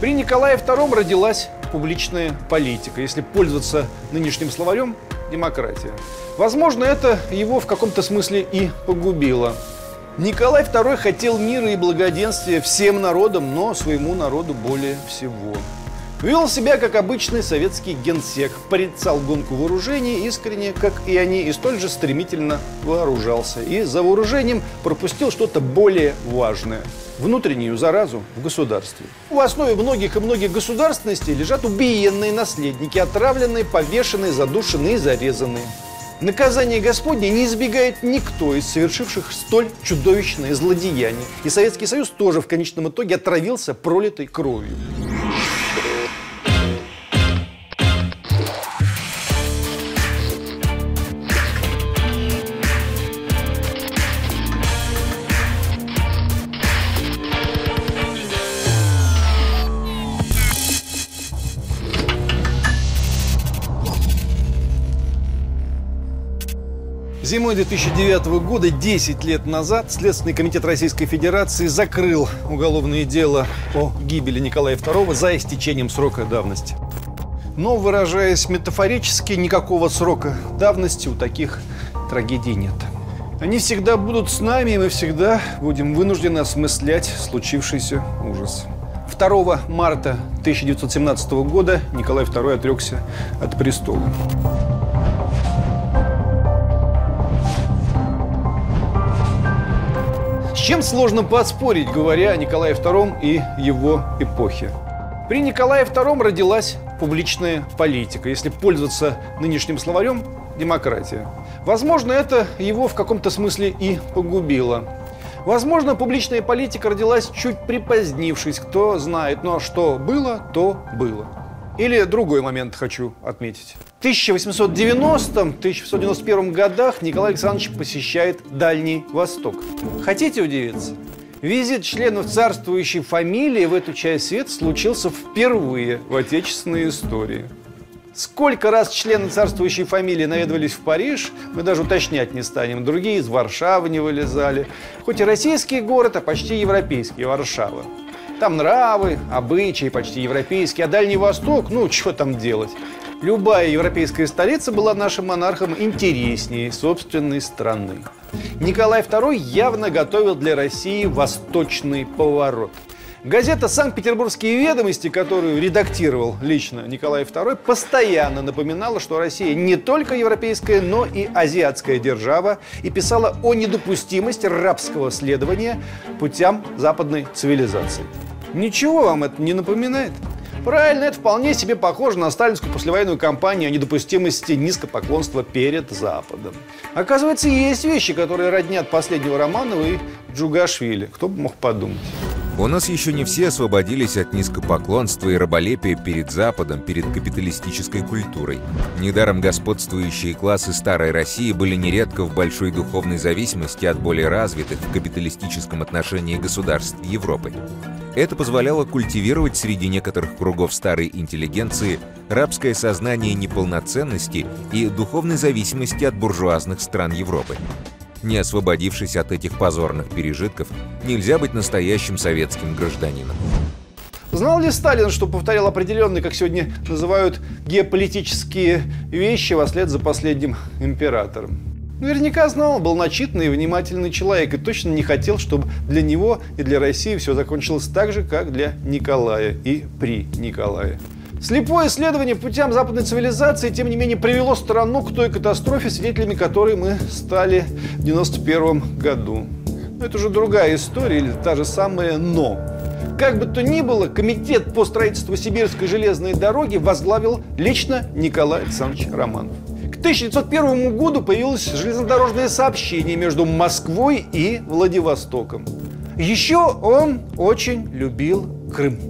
При Николае II родилась публичная политика, если пользоваться нынешним словарем – демократия. Возможно, это его в каком-то смысле и погубило. Николай II хотел мира и благоденствия всем народам, но своему народу более всего. Вел себя как обычный советский генсек, порицал гонку вооружений искренне, как и они, и столь же стремительно вооружался. И за вооружением пропустил что-то более важное – внутреннюю заразу в государстве. В основе многих и многих государственностей лежат убиенные наследники, отравленные, повешенные, задушенные и зарезанные. Наказание Господне не избегает никто из совершивших столь чудовищное злодеяние. И Советский Союз тоже в конечном итоге отравился пролитой кровью. Зимой 2009 года, 10 лет назад, Следственный комитет Российской Федерации закрыл уголовное дело о гибели Николая II за истечением срока давности. Но, выражаясь метафорически, никакого срока давности у таких трагедий нет. Они всегда будут с нами, и мы всегда будем вынуждены осмыслять случившийся ужас. 2 марта 1917 года Николай II отрекся от престола. Чем сложно поспорить, говоря о Николае II и его эпохе? При Николае II родилась публичная политика, если пользоваться нынешним словарем – демократия. Возможно, это его в каком-то смысле и погубило. Возможно, публичная политика родилась чуть припозднившись, кто знает, но что было, то было. Или другой момент хочу отметить. В 1890-1891 годах Николай Александрович посещает Дальний Восток. Хотите удивиться? Визит членов царствующей фамилии в эту часть света случился впервые в отечественной истории. Сколько раз члены царствующей фамилии наведывались в Париж, мы даже уточнять не станем. Другие из Варшавы не вылезали. Хоть и российский город, а почти европейский Варшава. Там нравы, обычаи почти европейские, а Дальний Восток, ну, что там делать? Любая европейская столица была нашим монархам интереснее собственной страны. Николай II явно готовил для России восточный поворот. Газета «Санкт-Петербургские ведомости», которую редактировал лично Николай II, постоянно напоминала, что Россия не только европейская, но и азиатская держава и писала о недопустимости рабского следования путям западной цивилизации. Ничего вам это не напоминает? Правильно, это вполне себе похоже на сталинскую послевоенную кампанию о недопустимости низкопоклонства перед Западом. Оказывается, есть вещи, которые роднят последнего Романова и Джугашвили. Кто бы мог подумать. У нас еще не все освободились от низкопоклонства и раболепия перед Западом, перед капиталистической культурой. Недаром господствующие классы старой России были нередко в большой духовной зависимости от более развитых в капиталистическом отношении государств Европы. Это позволяло культивировать среди некоторых кругов старой интеллигенции рабское сознание неполноценности и духовной зависимости от буржуазных стран Европы. Не освободившись от этих позорных пережитков, нельзя быть настоящим советским гражданином. Знал ли Сталин, что повторял определенные, как сегодня называют, геополитические вещи вслед за последним императором? Наверняка знал, был начитанный и внимательный человек и точно не хотел, чтобы для него и для России все закончилось так же, как для Николая и при Николае. Слепое исследование путям западной цивилизации, тем не менее, привело страну к той катастрофе, свидетелями которой мы стали в 91 году. Но это уже другая история или та же самая «но». Как бы то ни было, комитет по строительству Сибирской железной дороги возглавил лично Николай Александрович Романов. К 1901 году появилось железнодорожное сообщение между Москвой и Владивостоком. Еще он очень любил Крым.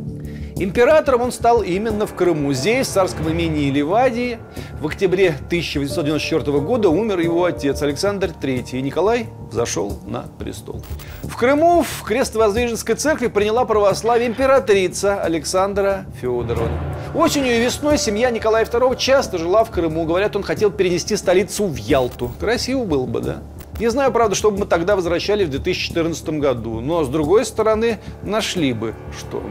Императором он стал именно в Крыму. Здесь, в царском имении Ливадии, в октябре 1894 года умер его отец Александр III, и Николай зашел на престол. В Крыму в Крестовоздвиженской церкви приняла православие императрица Александра Федоровна. Осенью и весной семья Николая II часто жила в Крыму. Говорят, он хотел перенести столицу в Ялту. Красиво было бы, да? Не знаю, правда, что бы мы тогда возвращали в 2014 году, но, с другой стороны, нашли бы что.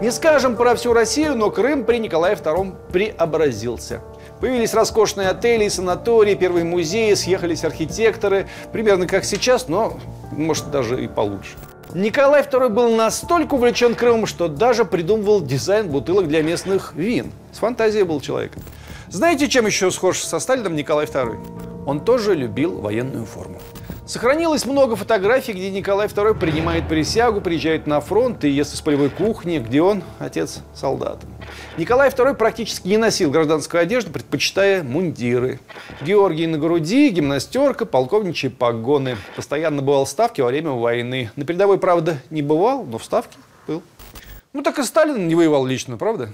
Не скажем про всю Россию, но Крым при Николае II преобразился. Появились роскошные отели и санатории, первые музеи, съехались архитекторы. Примерно как сейчас, но может даже и получше. Николай II был настолько увлечен Крымом, что даже придумывал дизайн бутылок для местных вин. С фантазией был человеком. Знаете, чем еще схож со Сталином Николай II? Он тоже любил военную форму. Сохранилось много фотографий, где Николай II принимает присягу, приезжает на фронт и ест из полевой кухни, где он отец солдата. Николай II практически не носил гражданскую одежду, предпочитая мундиры. Георгий на груди, гимнастерка, полковничьи погоны. Постоянно бывал в Ставке во время войны. На передовой, правда, не бывал, но в Ставке был. Ну так и Сталин не воевал лично, правда?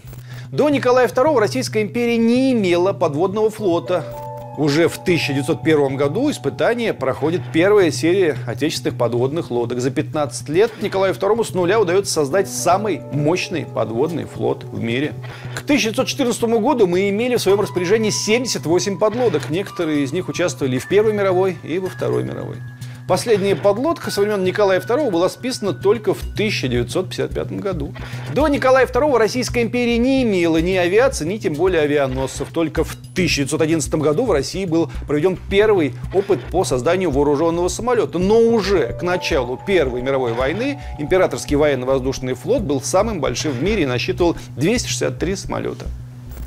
До Николая II Российская империя не имела подводного флота. Уже в 1901 году испытания проходит первая серия отечественных подводных лодок. За 15 лет Николаю II с нуля удается создать самый мощный подводный флот в мире. К 1914 году мы имели в своем распоряжении 78 подлодок. Некоторые из них участвовали и в Первой мировой, и во Второй мировой. Последняя подлодка со времен Николая II была списана только в 1955 году. До Николая II Российская империя не имела ни авиации, ни тем более авианосцев. Только в 1911 году в России был проведен первый опыт по созданию вооруженного самолета. Но уже к началу Первой мировой войны императорский военно-воздушный флот был самым большим в мире и насчитывал 263 самолета.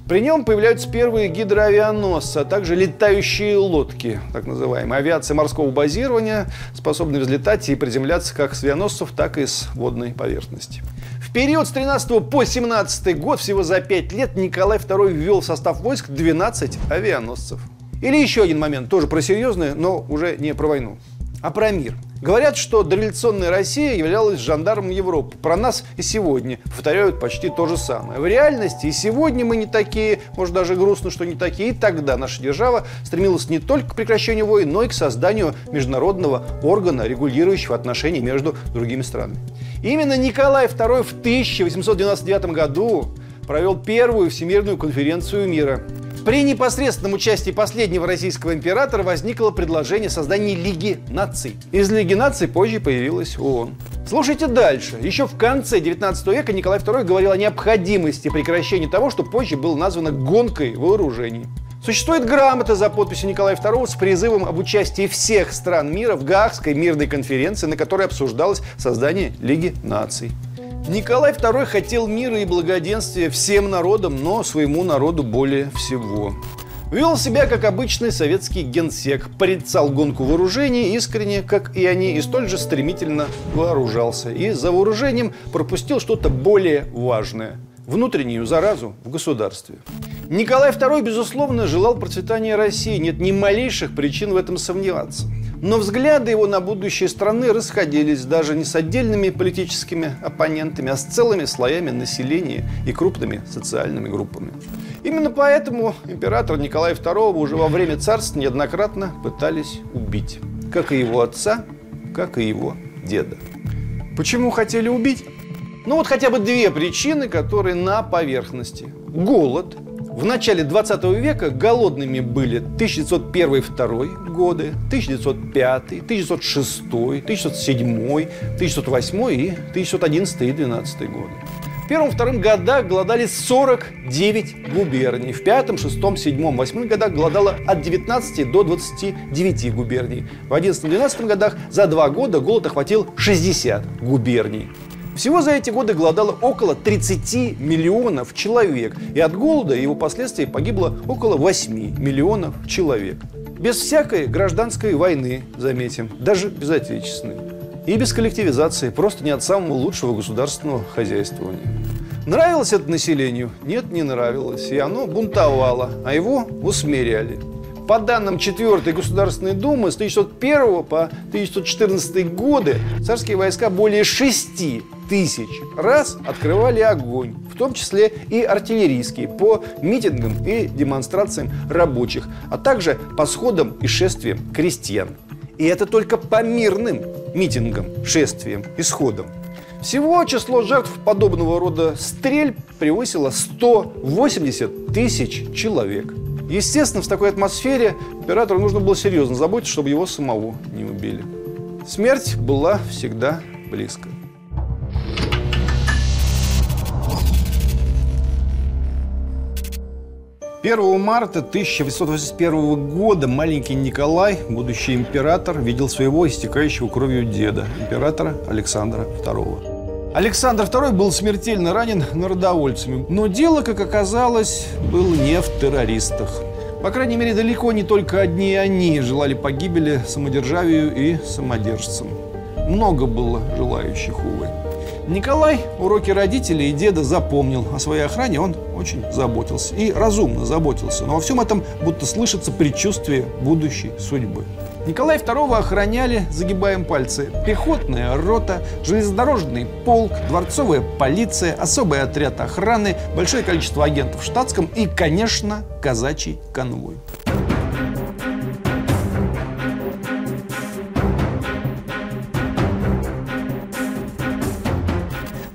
При нем появляются первые гидроавианосцы, а также летающие лодки, так называемые. Авиация морского базирования, способная взлетать и приземляться как с авианосцев, так и с водной поверхности. В период с 13 по 17 год, всего за 5 лет, Николай II ввел в состав войск 12 авианосцев. Или еще один момент, тоже про серьезное, но уже не про войну, а про мир – Говорят, что дореволюционная Россия являлась жандармом Европы. Про нас и сегодня повторяют почти то же самое. В реальности и сегодня мы не такие, может даже грустно, что не такие. И тогда наша держава стремилась не только к прекращению войн, но и к созданию международного органа, регулирующего отношения между другими странами. Именно Николай II в 1899 году провел первую Всемирную конференцию мира – при непосредственном участии последнего российского императора возникло предложение создания Лиги наций. Из Лиги наций позже появилась ООН. Слушайте дальше. Еще в конце 19 века Николай II говорил о необходимости прекращения того, что позже было названо гонкой вооружений. Существует грамота за подписью Николая II с призывом об участии всех стран мира в Гаагской мирной конференции, на которой обсуждалось создание Лиги наций. Николай II хотел мира и благоденствия всем народам, но своему народу более всего. Вел себя как обычный советский генсек, порицал гонку вооружений искренне, как и они, и столь же стремительно вооружался. И за вооружением пропустил что-то более важное – внутреннюю заразу в государстве. Николай II, безусловно, желал процветания России. Нет ни малейших причин в этом сомневаться. Но взгляды его на будущее страны расходились даже не с отдельными политическими оппонентами, а с целыми слоями населения и крупными социальными группами. Именно поэтому император Николай II уже во время царства неоднократно пытались убить. Как и его отца, как и его деда. Почему хотели убить? Ну вот хотя бы две причины, которые на поверхности. Голод – в начале 20 века голодными были 1901-2 годы, 1905, 1906, 1907, 1908 и 1911 и 12 годы. В первом-втором годах голодали 49 губерний. В пятом, шестом, седьмом, восьмом годах голодало от 19 до 29 губерний. В 11-12 годах за два года голод охватил 60 губерний. Всего за эти годы голодало около 30 миллионов человек. И от голода и его последствий погибло около 8 миллионов человек. Без всякой гражданской войны, заметим, даже без отечественной. И без коллективизации, просто не от самого лучшего государственного хозяйствования. Нравилось это населению? Нет, не нравилось. И оно бунтовало, а его усмиряли. По данным 4 Государственной Думы, с 1901 по 1914 годы царские войска более 6 тысяч раз открывали огонь, в том числе и артиллерийские, по митингам и демонстрациям рабочих, а также по сходам и шествиям крестьян. И это только по мирным митингам, шествиям и сходам. Всего число жертв подобного рода стрель превысило 180 тысяч человек. Естественно, в такой атмосфере императору нужно было серьезно заботиться, чтобы его самого не убили. Смерть была всегда близко. 1 марта 1881 года маленький Николай, будущий император, видел своего истекающего кровью деда, императора Александра II. Александр II был смертельно ранен народовольцами, но дело, как оказалось, было не в террористах. По крайней мере, далеко не только одни они желали погибели самодержавию и самодержцам. Много было желающих, увы. Николай уроки родителей и деда запомнил. О своей охране он очень заботился. И разумно заботился. Но во всем этом будто слышится предчувствие будущей судьбы. Николай II охраняли, загибаем пальцы, пехотная рота, железнодорожный полк, дворцовая полиция, особый отряд охраны, большое количество агентов в штатском и, конечно, казачий конвой.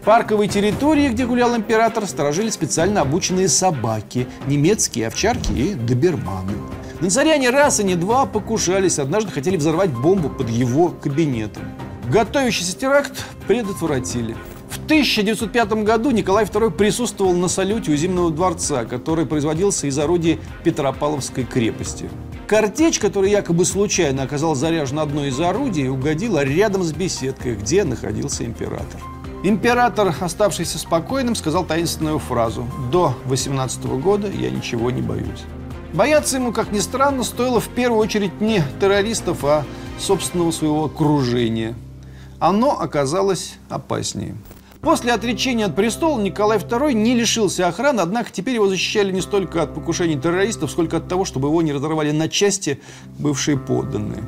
Парковой территории, где гулял император, сторожили специально обученные собаки, немецкие овчарки и доберманы. На царя не раз и не два покушались, однажды хотели взорвать бомбу под его кабинетом. Готовящийся теракт предотвратили. В 1905 году Николай II присутствовал на салюте у Зимнего дворца, который производился из орудий Петропавловской крепости. Картечь, которая якобы случайно оказалась заряжена одной из орудий, угодила рядом с беседкой, где находился император. Император, оставшийся спокойным, сказал таинственную фразу «До 18 года я ничего не боюсь». Бояться ему, как ни странно, стоило в первую очередь не террористов, а собственного своего окружения. Оно оказалось опаснее. После отречения от престола Николай II не лишился охраны, однако теперь его защищали не столько от покушений террористов, сколько от того, чтобы его не разорвали на части бывшие подданные.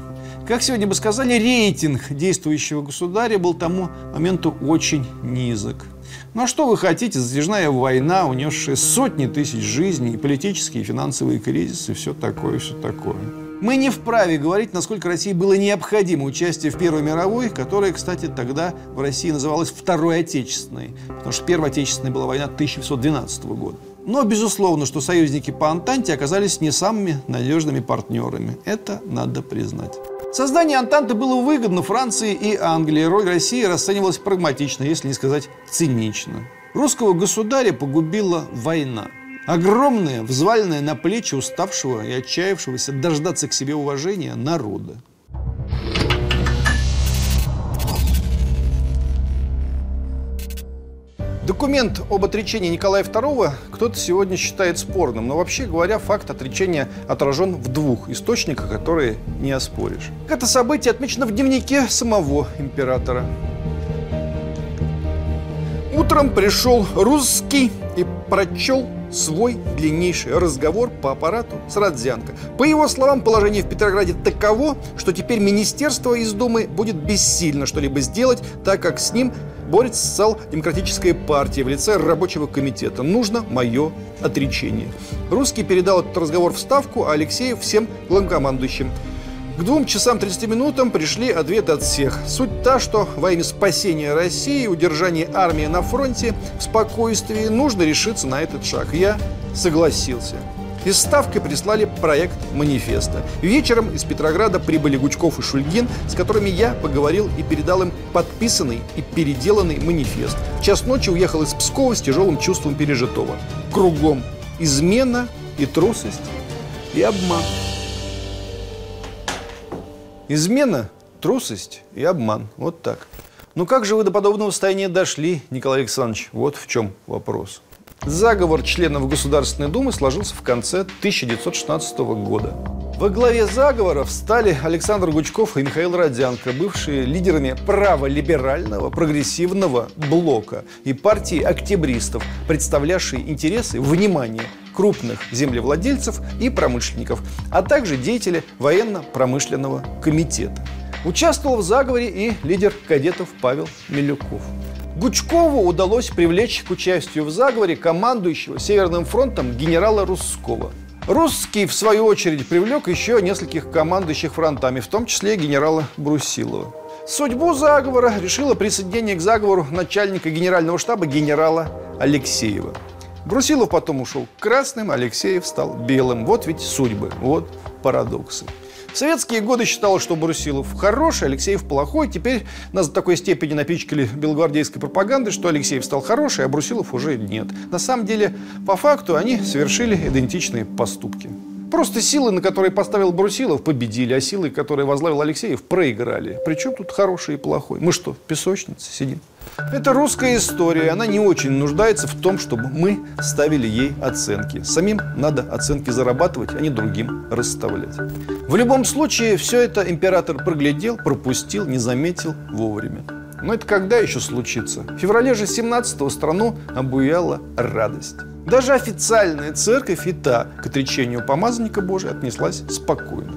Как сегодня бы сказали, рейтинг действующего государя был тому моменту очень низок. Ну а что вы хотите, затяжная война, унесшая сотни тысяч жизней, и политические, и финансовые кризисы, все такое, все такое. Мы не вправе говорить, насколько России было необходимо участие в Первой мировой, которая, кстати, тогда в России называлась Второй Отечественной, потому что Первая Отечественная была война 1912 года. Но, безусловно, что союзники по Антанте оказались не самыми надежными партнерами. Это надо признать. Создание Антанты было выгодно Франции и Англии. Роль России расценивалась прагматично, если не сказать цинично. Русского государя погубила война. Огромная, взваленная на плечи уставшего и отчаявшегося дождаться к себе уважения народа. Документ об отречении Николая II кто-то сегодня считает спорным, но вообще говоря, факт отречения отражен в двух источниках, которые не оспоришь. Это событие отмечено в дневнике самого императора. Утром пришел русский и прочел свой длиннейший разговор по аппарату с Родзянко. По его словам, положение в Петрограде таково, что теперь министерство из Думы будет бессильно что-либо сделать, так как с ним борется социал-демократическая партия в лице рабочего комитета. Нужно мое отречение. Русский передал этот разговор в Ставку, а Алексеев всем главнокомандующим. К двум часам 30 минутам пришли ответы от всех. Суть та, что во имя спасения России и удержания армии на фронте в спокойствии нужно решиться на этот шаг. Я согласился. Из Ставки прислали проект манифеста. Вечером из Петрограда прибыли Гучков и Шульгин, с которыми я поговорил и передал им подписанный и переделанный манифест. В час ночи уехал из Пскова с тяжелым чувством пережитого. Кругом измена и трусость и обман. Измена, трусость и обман. Вот так. Ну как же вы до подобного состояния дошли, Николай Александрович? Вот в чем вопрос. Заговор членов Государственной Думы сложился в конце 1916 года. Во главе заговора встали Александр Гучков и Михаил Родянко, бывшие лидерами праволиберального прогрессивного блока и партии октябристов, представлявшие интересы, внимание, крупных землевладельцев и промышленников, а также деятели военно-промышленного комитета. Участвовал в заговоре и лидер кадетов Павел Милюков. Гучкову удалось привлечь к участию в заговоре командующего Северным фронтом генерала Русского. Русский, в свою очередь, привлек еще нескольких командующих фронтами, в том числе генерала Брусилова. Судьбу заговора решило присоединение к заговору начальника генерального штаба генерала Алексеева. Брусилов потом ушел к красным, Алексеев стал белым. Вот ведь судьбы, вот парадоксы. В советские годы считалось, что Брусилов хороший, Алексеев плохой. Теперь нас до такой степени напичкали белогвардейской пропагандой, что Алексеев стал хороший, а Брусилов уже нет. На самом деле, по факту, они совершили идентичные поступки. Просто силы, на которые поставил Брусилов, победили, а силы, которые возглавил Алексеев, проиграли. Причем тут хороший и плохой? Мы что, в песочнице сидим? Это русская история, она не очень нуждается в том, чтобы мы ставили ей оценки. Самим надо оценки зарабатывать, а не другим расставлять. В любом случае, все это император проглядел, пропустил, не заметил вовремя. Но это когда еще случится? В феврале же 17-го страну обуяла радость. Даже официальная церковь и та к отречению помазанника Божия отнеслась спокойно.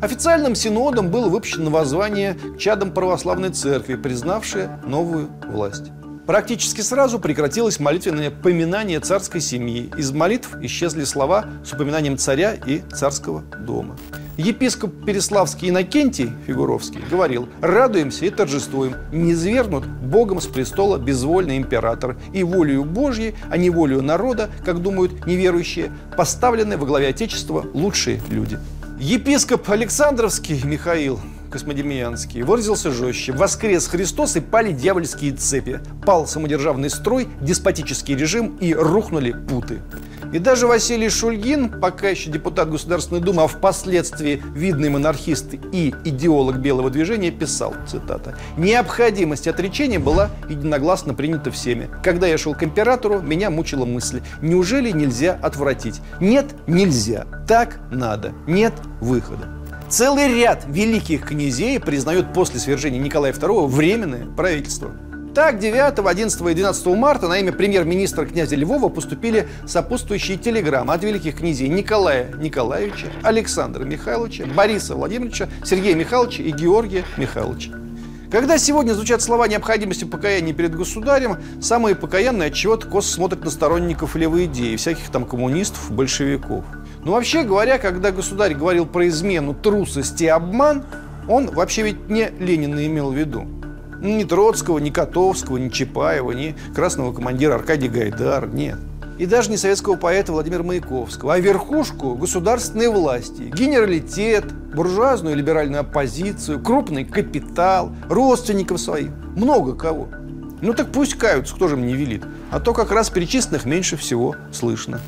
Официальным синодом было выпущено воззвание к чадам православной церкви, признавшее новую власть. Практически сразу прекратилось молитвенное поминание царской семьи. Из молитв исчезли слова с упоминанием царя и царского дома. Епископ Переславский Иннокентий Фигуровский говорил, радуемся и торжествуем, не свергнут Богом с престола безвольный император, и волею Божьей, а не волею народа, как думают неверующие, поставлены во главе Отечества лучшие люди. Епископ Александровский Михаил Космодемьянский выразился жестче. Воскрес Христос и пали дьявольские цепи. Пал самодержавный строй, деспотический режим и рухнули путы. И даже Василий Шульгин, пока еще депутат Государственной Думы, а впоследствии видный монархист и идеолог белого движения, писал, цитата, «Необходимость отречения была единогласно принята всеми. Когда я шел к императору, меня мучила мысль, неужели нельзя отвратить? Нет, нельзя. Так надо. Нет выхода. Целый ряд великих князей признают после свержения Николая II временное правительство. Так, 9, 11 и 12 марта на имя премьер-министра князя Львова поступили сопутствующие телеграммы от великих князей Николая Николаевича, Александра Михайловича, Бориса Владимировича, Сергея Михайловича и Георгия Михайловича. Когда сегодня звучат слова необходимости покаяния перед государем, самые покаянные от чего-то косо смотрят на сторонников левой идеи, всяких там коммунистов, большевиков. Но вообще говоря, когда государь говорил про измену, трусость и обман, он вообще ведь не Ленина имел в виду. Ни Троцкого, ни Котовского, ни Чапаева, ни красного командира Аркадия Гайдар, нет. И даже не советского поэта Владимира Маяковского, а верхушку государственной власти, генералитет, буржуазную либеральную оппозицию, крупный капитал, родственников своих, много кого. Ну так пусть каются, кто же им не велит. А то как раз перечисленных меньше всего слышно.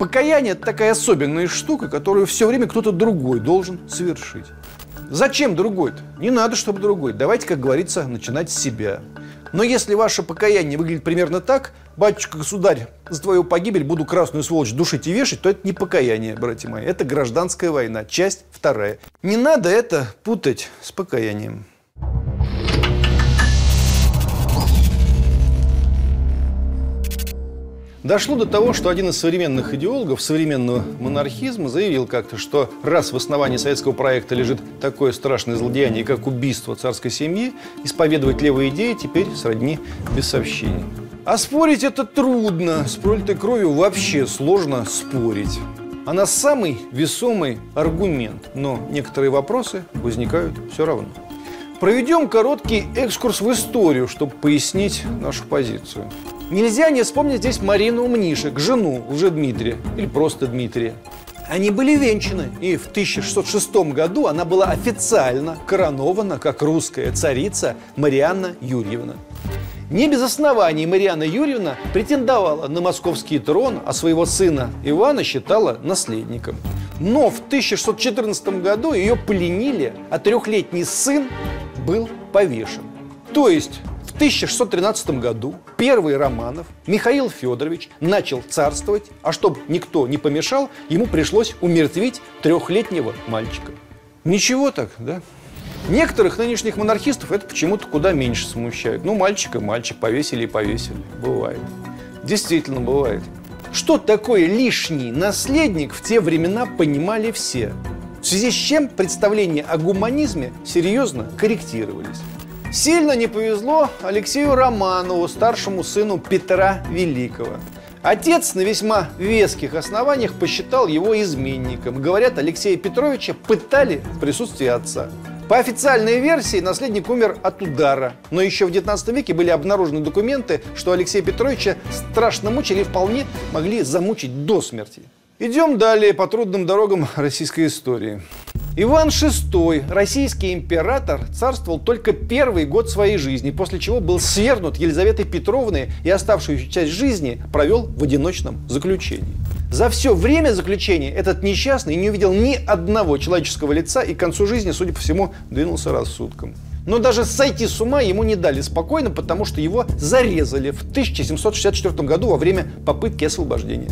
Покаяние – это такая особенная штука, которую все время кто-то другой должен совершить. Зачем другой-то? Не надо, чтобы другой. Давайте, как говорится, начинать с себя. Но если ваше покаяние выглядит примерно так, батюшка-государь, за твою погибель буду красную сволочь душить и вешать, то это не покаяние, братья мои. Это гражданская война, часть вторая. Не надо это путать с покаянием. Дошло до того, что один из современных идеологов современного монархизма заявил как-то, что раз в основании советского проекта лежит такое страшное злодеяние, как убийство царской семьи, исповедовать левые идеи теперь сродни бесовщине. А спорить это трудно. С пролитой кровью вообще сложно спорить. Она самый весомый аргумент, но некоторые вопросы возникают все равно. Проведем короткий экскурс в историю, чтобы пояснить нашу позицию. Нельзя не вспомнить здесь Марину Мнишек, жену Дмитрия или просто Дмитрия. Они были венчаны, и в 1606 году она была официально коронована как русская царица Марианна Юрьевна. Не без оснований Марианна Юрьевна претендовала на московский трон, а своего сына Ивана считала наследником. Но в 1614 году ее пленили, а трехлетний сын был повешен. То есть 1613 году первый Романов Михаил Федорович начал царствовать, а чтобы никто не помешал, ему пришлось умертвить трехлетнего мальчика. Ничего так, да? Некоторых нынешних монархистов это почему-то куда меньше смущает. Ну, мальчика, мальчик, повесили и повесили. Бывает. Действительно бывает. Что такое лишний наследник в те времена понимали все. В связи с чем представления о гуманизме серьезно корректировались. Сильно не повезло Алексею Романову, старшему сыну Петра Великого. Отец на весьма веских основаниях посчитал его изменником. Говорят, Алексея Петровича пытали в присутствии отца. По официальной версии наследник умер от удара. Но еще в 19 веке были обнаружены документы, что Алексея Петровича страшно мучили и вполне могли замучить до смерти. Идем далее по трудным дорогам российской истории. Иван VI, российский император, царствовал только первый год своей жизни, после чего был свергнут Елизаветой Петровной и оставшуюся часть жизни провел в одиночном заключении. За все время заключения этот несчастный не увидел ни одного человеческого лица и к концу жизни, судя по всему, двинулся рассудком. Но даже сойти с ума ему не дали спокойно, потому что его зарезали в 1764 году во время попытки освобождения.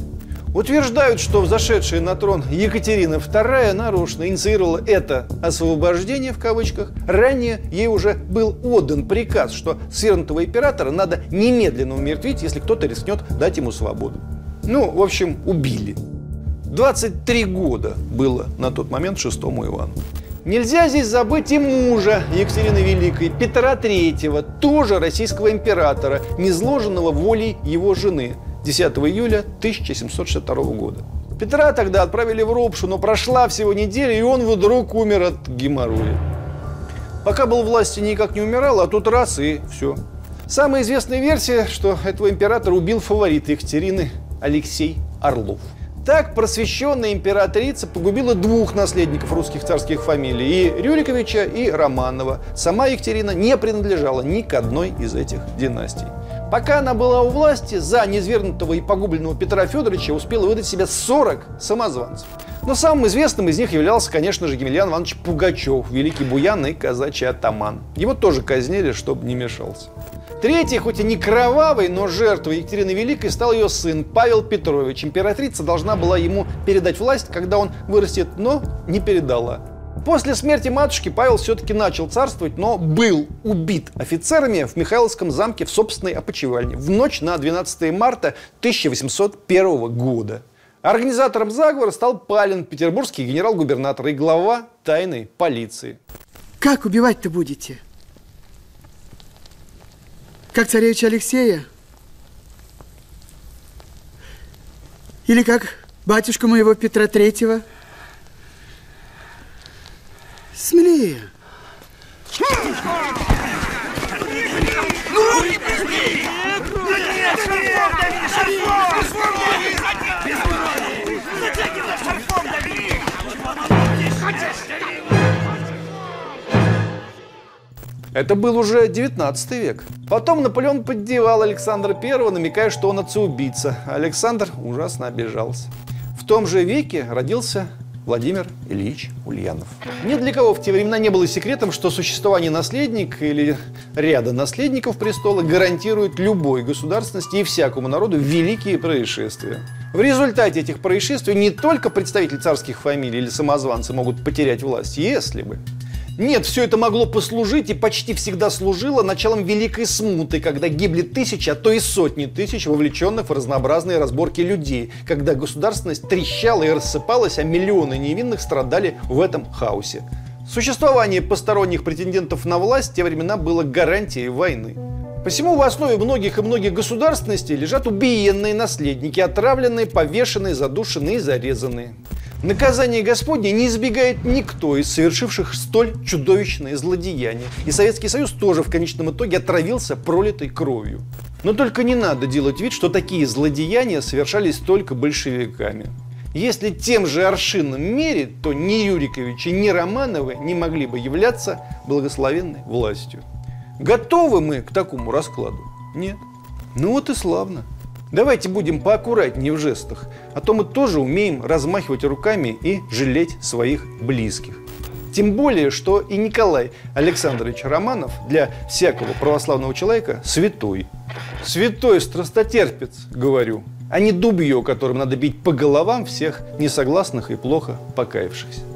Утверждают, что взошедшая на трон Екатерина II нарочно инициировала это «освобождение» в кавычках. Ранее ей уже был отдан приказ, что свергнутого императора надо немедленно умертвить, если кто-то рискнет дать ему свободу. Ну, в общем, убили. 23 года было на тот момент шестому Ивану. Нельзя здесь забыть и мужа Екатерины Великой, Петра III, тоже российского императора, незложенного волей его жены, 10 июля 1762 года. Петра тогда отправили в Ропшу, но прошла всего неделя, и он вдруг умер от геморроя. Пока был власти, никак не умирал, а тут раз и все. Самая известная версия, что этого императора убил фаворит Екатерины Алексей Орлов. Так просвещенная императрица погубила двух наследников русских царских фамилий, и Рюриковича, и Романова. Сама Екатерина не принадлежала ни к одной из этих династий. Пока она была у власти, за низвергнутого и погубленного Петра Федоровича успела выдать себя 40 самозванцев. Но самым известным из них являлся, конечно же, Емельян Иванович Пугачев, великий буян и казачий атаман. Его тоже казнили, чтобы не мешался. Третий, хоть и не кровавый, но жертвой Екатерины Великой стал ее сын Павел Петрович. Императрица должна была ему передать власть, когда он вырастет, но не передала. После смерти матушки Павел все-таки начал царствовать, но был убит офицерами в Михайловском замке в собственной опочивальне в ночь на 12 марта 1801 года. Организатором заговора стал Палин, петербургский генерал-губернатор и глава тайной полиции. Как убивать-то будете? Как царевича Алексея? Или как батюшку моего Петра Третьего? Это был уже 19 век. Потом Наполеон поддевал Александра I, намекая, что он отца-убийца. Александр ужасно обижался. В том же веке родился Владимир Ильич Ульянов. Ни для кого в те времена не было секретом, что существование наследника или ряда наследников престола гарантирует любой государственности и всякому народу великие происшествия. В результате этих происшествий не только представители царских фамилий или самозванцы могут потерять власть, если бы нет, все это могло послужить и почти всегда служило началом Великой Смуты, когда гибли тысячи, а то и сотни тысяч вовлеченных в разнообразные разборки людей, когда государственность трещала и рассыпалась, а миллионы невинных страдали в этом хаосе. Существование посторонних претендентов на власть в те времена было гарантией войны. Посему в основе многих и многих государственностей лежат убиенные наследники, отравленные, повешенные, задушенные и зарезанные. Наказание Господне не избегает никто из совершивших столь чудовищные злодеяния. И Советский Союз тоже в конечном итоге отравился пролитой кровью. Но только не надо делать вид, что такие злодеяния совершались только большевиками. Если тем же аршином мерить, то ни Юриковичи, ни Романовы не могли бы являться благословенной властью. Готовы мы к такому раскладу? Нет. Ну вот и славно. Давайте будем поаккуратнее в жестах, а то мы тоже умеем размахивать руками и жалеть своих близких. Тем более, что и Николай Александрович Романов для всякого православного человека святой. Святой страстотерпец, говорю, а не дубье, которым надо бить по головам всех несогласных и плохо покаявшихся.